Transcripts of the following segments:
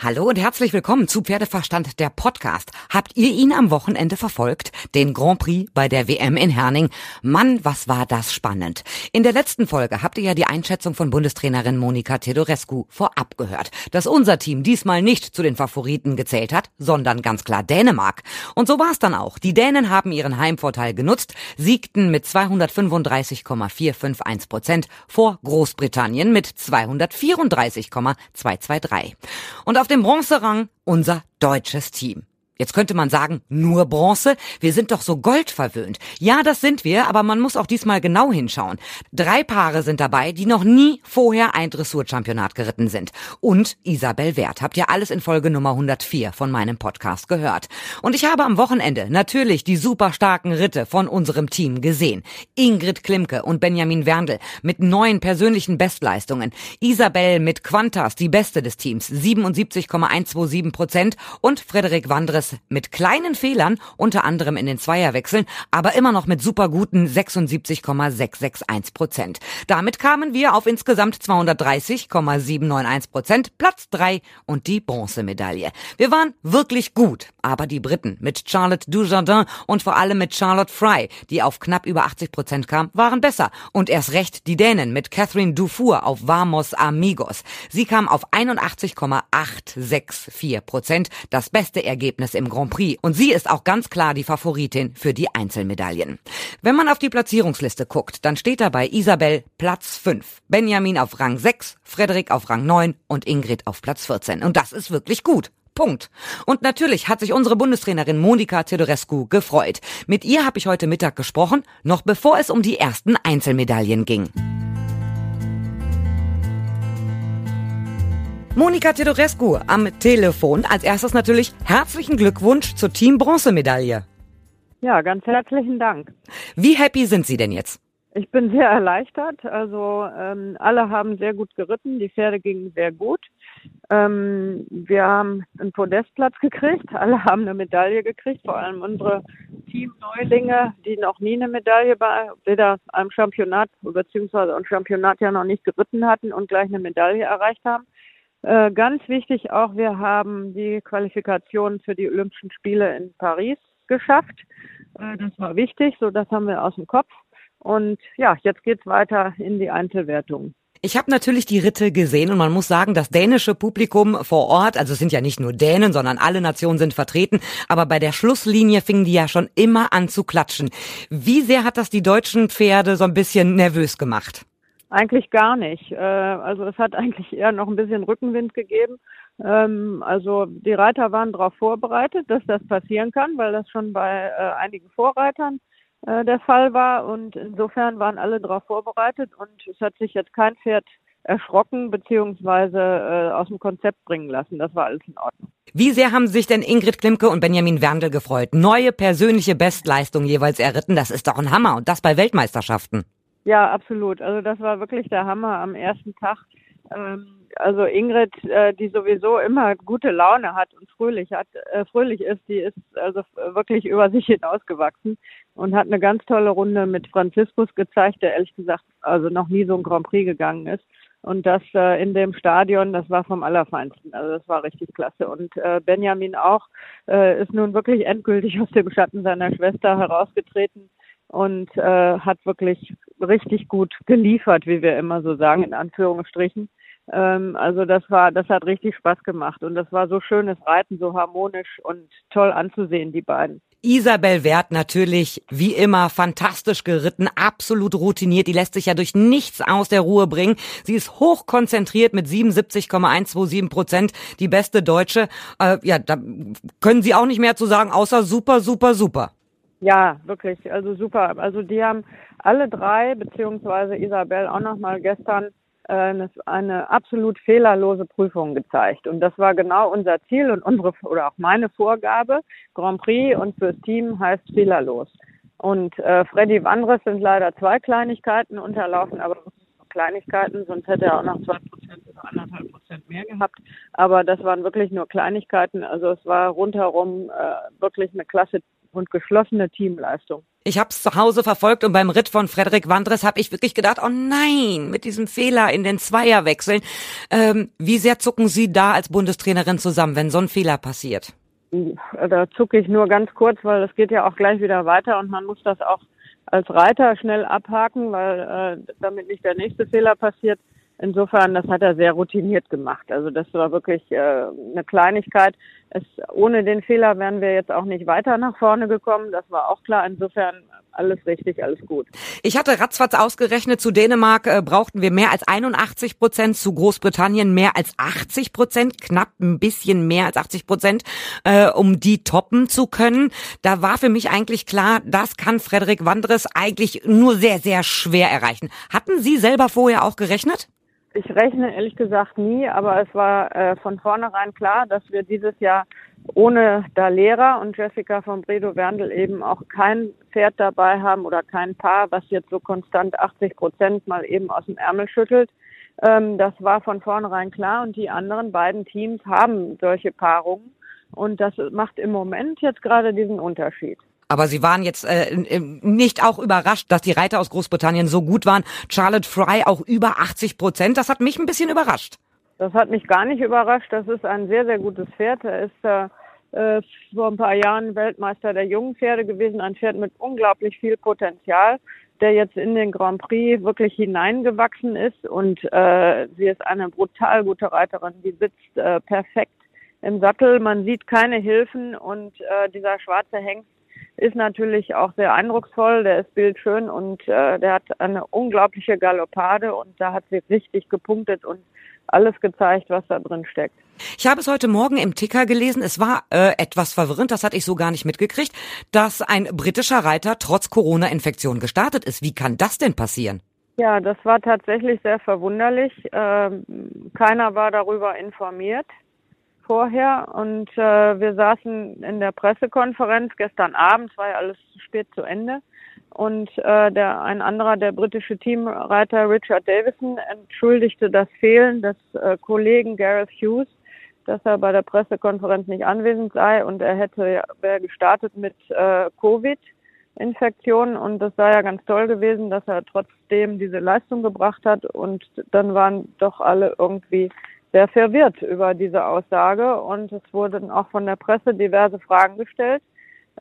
Hallo und herzlich willkommen zu Pferdeverstand der Podcast. Habt ihr ihn am Wochenende verfolgt? Den Grand Prix bei der WM in Herning? Mann, was war das spannend. In der letzten Folge habt ihr ja die Einschätzung von Bundestrainerin Monika Tedorescu vorab gehört, dass unser Team diesmal nicht zu den Favoriten gezählt hat, sondern ganz klar Dänemark. Und so war es dann auch. Die Dänen haben ihren Heimvorteil genutzt, siegten mit 235,451 Prozent vor Großbritannien mit 234,223. Und auf dem Bronzerang unser deutsches Team. Jetzt könnte man sagen, nur Bronze? Wir sind doch so goldverwöhnt. Ja, das sind wir, aber man muss auch diesmal genau hinschauen. Drei Paare sind dabei, die noch nie vorher ein Dressurchampionat geritten sind. Und Isabel Wert. Habt ihr alles in Folge Nummer 104 von meinem Podcast gehört. Und ich habe am Wochenende natürlich die super starken Ritte von unserem Team gesehen. Ingrid Klimke und Benjamin Werndl mit neuen persönlichen Bestleistungen. Isabel mit Quantas, die beste des Teams, 77,127 Prozent und Frederik Wandres mit kleinen Fehlern, unter anderem in den Zweierwechseln, aber immer noch mit super guten 76,661 Prozent. Damit kamen wir auf insgesamt 230,791 Prozent, Platz drei und die Bronzemedaille. Wir waren wirklich gut, aber die Briten mit Charlotte Dujardin und vor allem mit Charlotte Fry, die auf knapp über 80 Prozent kam, waren besser. Und erst recht die Dänen mit Catherine Dufour auf Vamos Amigos. Sie kam auf 81,864 Prozent, das beste Ergebnis im Grand Prix. Und sie ist auch ganz klar die Favoritin für die Einzelmedaillen. Wenn man auf die Platzierungsliste guckt, dann steht dabei Isabel Platz 5, Benjamin auf Rang 6, Frederik auf Rang 9 und Ingrid auf Platz 14. Und das ist wirklich gut. Punkt. Und natürlich hat sich unsere Bundestrainerin Monika Teodorescu gefreut. Mit ihr habe ich heute Mittag gesprochen, noch bevor es um die ersten Einzelmedaillen ging. Monika Tedorescu am Telefon. Als erstes natürlich herzlichen Glückwunsch zur Team Bronzemedaille. Ja, ganz herzlichen Dank. Wie happy sind Sie denn jetzt? Ich bin sehr erleichtert. Also ähm, alle haben sehr gut geritten, die Pferde gingen sehr gut. Ähm, wir haben einen Podestplatz gekriegt, alle haben eine Medaille gekriegt, vor allem unsere Teamneulinge, die noch nie eine Medaille bei weder einem Championat beziehungsweise ein Championat ja noch nicht geritten hatten und gleich eine Medaille erreicht haben. Äh, ganz wichtig auch, wir haben die Qualifikation für die Olympischen Spiele in Paris geschafft. Äh, das war wichtig, so das haben wir aus dem Kopf. Und ja, jetzt geht's weiter in die Einzelwertung. Ich habe natürlich die Ritte gesehen und man muss sagen, das dänische Publikum vor Ort, also es sind ja nicht nur Dänen, sondern alle Nationen sind vertreten, aber bei der Schlusslinie fingen die ja schon immer an zu klatschen. Wie sehr hat das die deutschen Pferde so ein bisschen nervös gemacht? Eigentlich gar nicht. Äh, also es hat eigentlich eher noch ein bisschen Rückenwind gegeben. Ähm, also die Reiter waren darauf vorbereitet, dass das passieren kann, weil das schon bei äh, einigen Vorreitern äh, der Fall war. Und insofern waren alle darauf vorbereitet und es hat sich jetzt kein Pferd erschrocken äh, aus dem Konzept bringen lassen. Das war alles in Ordnung. Wie sehr haben sich denn Ingrid Klimke und Benjamin Werndl gefreut? Neue persönliche Bestleistung jeweils erritten, das ist doch ein Hammer und das bei Weltmeisterschaften. Ja, absolut. Also das war wirklich der Hammer am ersten Tag. Ähm, also Ingrid, äh, die sowieso immer gute Laune hat und fröhlich hat, äh, fröhlich ist, die ist also wirklich über sich hinausgewachsen und hat eine ganz tolle Runde mit Franziskus gezeigt, der ehrlich gesagt also noch nie so ein Grand Prix gegangen ist. Und das äh, in dem Stadion, das war vom Allerfeinsten. Also das war richtig klasse. Und äh, Benjamin auch äh, ist nun wirklich endgültig aus dem Schatten seiner Schwester herausgetreten und äh, hat wirklich richtig gut geliefert, wie wir immer so sagen, in Anführungsstrichen. Ähm, also das war, das hat richtig Spaß gemacht und das war so schönes Reiten, so harmonisch und toll anzusehen, die beiden. Isabel Wert natürlich wie immer fantastisch geritten, absolut routiniert. Die lässt sich ja durch nichts aus der Ruhe bringen. Sie ist hochkonzentriert mit 77,127 Prozent, die beste Deutsche. Äh, ja, da können Sie auch nicht mehr zu sagen, außer super, super, super. Ja, wirklich, also super. Also die haben alle drei, beziehungsweise Isabel auch nochmal gestern äh, eine, eine absolut fehlerlose Prüfung gezeigt. Und das war genau unser Ziel und unsere oder auch meine Vorgabe. Grand Prix und fürs Team heißt fehlerlos. Und äh, Freddy Wandres sind leider zwei Kleinigkeiten unterlaufen, aber Kleinigkeiten, sonst hätte er auch noch zwei Prozent oder anderthalb mehr gehabt. Aber das waren wirklich nur Kleinigkeiten. Also es war rundherum äh, wirklich eine klasse und geschlossene Teamleistung. Ich habe es zu Hause verfolgt und beim Ritt von Frederik Wandres habe ich wirklich gedacht, oh nein, mit diesem Fehler in den Zweierwechseln. Ähm, wie sehr zucken Sie da als Bundestrainerin zusammen, wenn so ein Fehler passiert? Da zucke ich nur ganz kurz, weil es geht ja auch gleich wieder weiter und man muss das auch als Reiter schnell abhaken, weil äh, damit nicht der nächste Fehler passiert. Insofern, das hat er sehr routiniert gemacht. Also das war wirklich äh, eine Kleinigkeit. Es, ohne den Fehler wären wir jetzt auch nicht weiter nach vorne gekommen. Das war auch klar. Insofern alles richtig, alles gut. Ich hatte ratzfatz ausgerechnet, zu Dänemark äh, brauchten wir mehr als 81 Prozent, zu Großbritannien mehr als 80 Prozent, knapp ein bisschen mehr als 80 Prozent, äh, um die toppen zu können. Da war für mich eigentlich klar, das kann Frederik Wandres eigentlich nur sehr, sehr schwer erreichen. Hatten Sie selber vorher auch gerechnet? Ich rechne ehrlich gesagt nie, aber es war äh, von vornherein klar, dass wir dieses Jahr ohne da Lehrer und Jessica von Bredow Werndl eben auch kein Pferd dabei haben oder kein Paar, was jetzt so konstant 80 Prozent mal eben aus dem Ärmel schüttelt. Ähm, das war von vornherein klar und die anderen beiden Teams haben solche Paarungen und das macht im Moment jetzt gerade diesen Unterschied. Aber Sie waren jetzt äh, nicht auch überrascht, dass die Reiter aus Großbritannien so gut waren. Charlotte Fry auch über 80 Prozent. Das hat mich ein bisschen überrascht. Das hat mich gar nicht überrascht. Das ist ein sehr, sehr gutes Pferd. Er ist äh, äh, vor ein paar Jahren Weltmeister der jungen Pferde gewesen. Ein Pferd mit unglaublich viel Potenzial, der jetzt in den Grand Prix wirklich hineingewachsen ist. Und äh, sie ist eine brutal gute Reiterin. Die sitzt äh, perfekt im Sattel. Man sieht keine Hilfen und äh, dieser schwarze Hengst ist natürlich auch sehr eindrucksvoll, der ist bildschön und äh, der hat eine unglaubliche Galoppade und da hat sie richtig gepunktet und alles gezeigt, was da drin steckt. Ich habe es heute Morgen im Ticker gelesen. Es war äh, etwas verwirrend, das hatte ich so gar nicht mitgekriegt, dass ein britischer Reiter trotz Corona-Infektion gestartet ist. Wie kann das denn passieren? Ja, das war tatsächlich sehr verwunderlich. Ähm, keiner war darüber informiert vorher und äh, wir saßen in der Pressekonferenz gestern Abend, war ja alles spät zu Ende und äh, der ein anderer, der britische Teamreiter Richard Davison, entschuldigte das Fehlen des äh, Kollegen Gareth Hughes, dass er bei der Pressekonferenz nicht anwesend sei und er hätte wäre gestartet mit äh, Covid. Infektion und das sei ja ganz toll gewesen, dass er trotzdem diese Leistung gebracht hat und dann waren doch alle irgendwie sehr verwirrt über diese Aussage und es wurden auch von der Presse diverse Fragen gestellt.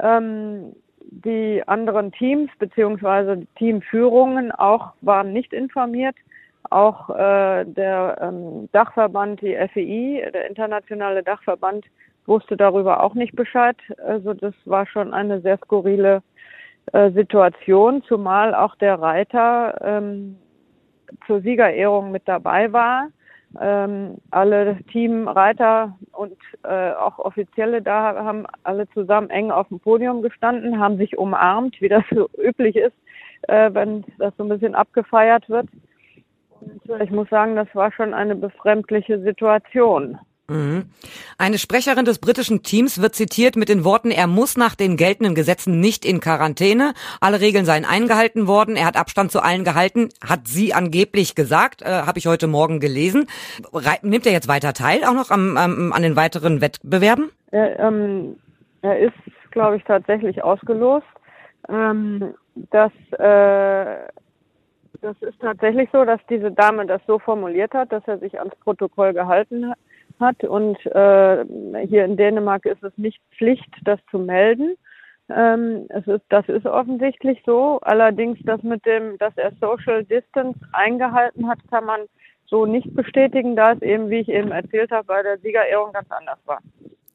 Ähm, die anderen Teams beziehungsweise Teamführungen auch waren nicht informiert. Auch äh, der ähm, Dachverband, die FEI, der internationale Dachverband, wusste darüber auch nicht Bescheid. Also das war schon eine sehr skurrile äh, Situation, zumal auch der Reiter ähm, zur Siegerehrung mit dabei war ähm, alle Teamreiter und äh, auch Offizielle da haben alle zusammen eng auf dem Podium gestanden, haben sich umarmt, wie das so üblich ist, äh, wenn das so ein bisschen abgefeiert wird. Und äh, ich muss sagen, das war schon eine befremdliche Situation. Mhm. Eine Sprecherin des britischen Teams wird zitiert mit den Worten, er muss nach den geltenden Gesetzen nicht in Quarantäne. Alle Regeln seien eingehalten worden. Er hat Abstand zu allen gehalten, hat sie angeblich gesagt, äh, habe ich heute Morgen gelesen. Re nimmt er jetzt weiter teil, auch noch am, am, an den weiteren Wettbewerben? Er, ähm, er ist, glaube ich, tatsächlich ausgelost. Ähm, das, äh, das ist tatsächlich so, dass diese Dame das so formuliert hat, dass er sich ans Protokoll gehalten hat hat. Und äh, hier in Dänemark ist es nicht Pflicht, das zu melden. Ähm, es ist, das ist offensichtlich so. Allerdings, das mit dem, dass er Social Distance eingehalten hat, kann man so nicht bestätigen, da es eben, wie ich eben erzählt habe, bei der Siegerehrung ganz anders war.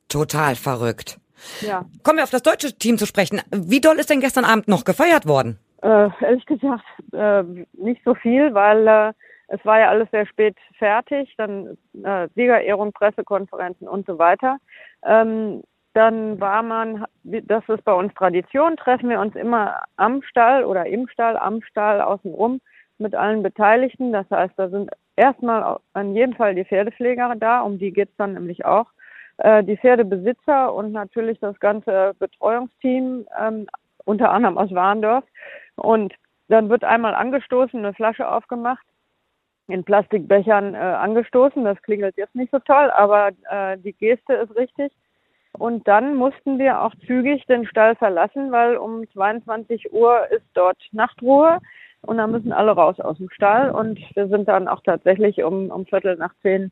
Total verrückt. Ja. Kommen wir auf das deutsche Team zu sprechen. Wie doll ist denn gestern Abend noch gefeiert worden? Äh, ehrlich gesagt, äh, nicht so viel, weil äh, es war ja alles sehr spät fertig, dann äh, Siegerehrung, Pressekonferenzen und so weiter. Ähm, dann war man, das ist bei uns Tradition, treffen wir uns immer am Stall oder im Stall, am Stall außenrum mit allen Beteiligten. Das heißt, da sind erstmal an jedem Fall die Pferdepfleger da, um die geht's dann nämlich auch. Äh, die Pferdebesitzer und natürlich das ganze Betreuungsteam, ähm, unter anderem aus Warndorf. Und dann wird einmal angestoßen, eine Flasche aufgemacht in Plastikbechern äh, angestoßen. Das klingelt jetzt nicht so toll, aber äh, die Geste ist richtig. Und dann mussten wir auch zügig den Stall verlassen, weil um 22 Uhr ist dort Nachtruhe und dann müssen alle raus aus dem Stall. Und wir sind dann auch tatsächlich um, um Viertel nach zehn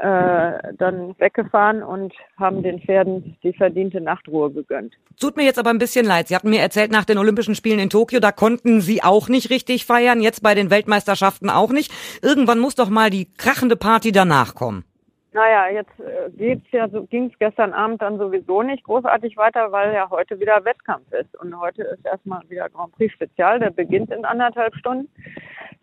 äh, dann weggefahren und haben den Pferden die verdiente Nachtruhe gegönnt. Tut mir jetzt aber ein bisschen leid. Sie hatten mir erzählt, nach den Olympischen Spielen in Tokio, da konnten Sie auch nicht richtig feiern, jetzt bei den Weltmeisterschaften auch nicht. Irgendwann muss doch mal die krachende Party danach kommen. Naja, jetzt äh, geht's ja, so ging es gestern Abend dann sowieso nicht großartig weiter, weil ja heute wieder Wettkampf ist. Und heute ist erstmal wieder Grand Prix Spezial, der beginnt in anderthalb Stunden.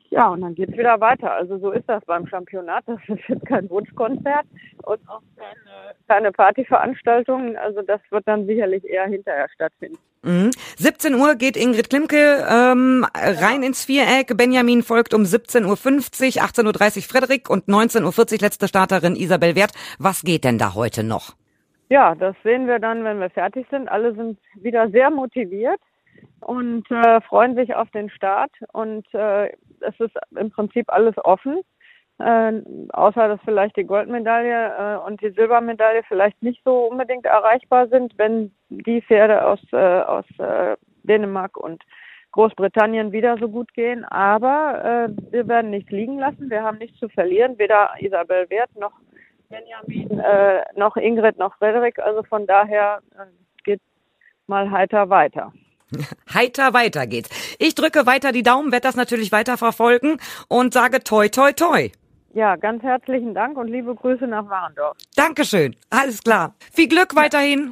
Ja, und dann geht's wieder weiter. Also so ist das beim Championat. Das ist jetzt kein Wunschkonzert und auch keine, keine Partyveranstaltung. Also das wird dann sicherlich eher hinterher stattfinden. Mhm. 17 Uhr geht Ingrid Klimke ähm, rein ins Viereck. Benjamin folgt um 17.50 Uhr, 18.30 Uhr Frederik und 19.40 Uhr letzte Starterin Isabel Wert. Was geht denn da heute noch? Ja, das sehen wir dann, wenn wir fertig sind. Alle sind wieder sehr motiviert und äh, freuen sich auf den Start. Und äh, es ist im Prinzip alles offen, äh, außer dass vielleicht die Goldmedaille äh, und die Silbermedaille vielleicht nicht so unbedingt erreichbar sind, wenn die Pferde aus, äh, aus äh, Dänemark und Großbritannien wieder so gut gehen. Aber wir werden nichts liegen lassen. Wir haben nichts zu verlieren, weder Isabel Wert noch Benjamin, noch Ingrid, noch Frederik. Also von daher geht mal heiter weiter. Heiter weiter geht's. Ich drücke weiter die Daumen, werde das natürlich weiter verfolgen und sage toi toi toi. Ja, ganz herzlichen Dank und liebe Grüße nach Warendorf. Dankeschön. Alles klar. Viel Glück weiterhin.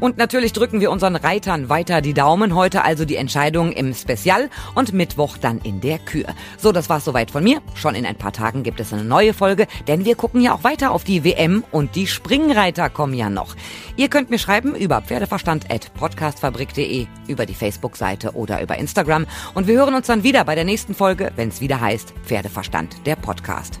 Und natürlich drücken wir unseren Reitern weiter die Daumen. Heute also die Entscheidung im Spezial und Mittwoch dann in der Kür. So, das war's soweit von mir. Schon in ein paar Tagen gibt es eine neue Folge, denn wir gucken ja auch weiter auf die WM und die Springreiter kommen ja noch. Ihr könnt mir schreiben über pferdeverstand.podcastfabrik.de, über die Facebook-Seite oder über Instagram. Und wir hören uns dann wieder bei der nächsten Folge, wenn es wieder heißt Pferdeverstand, der Podcast.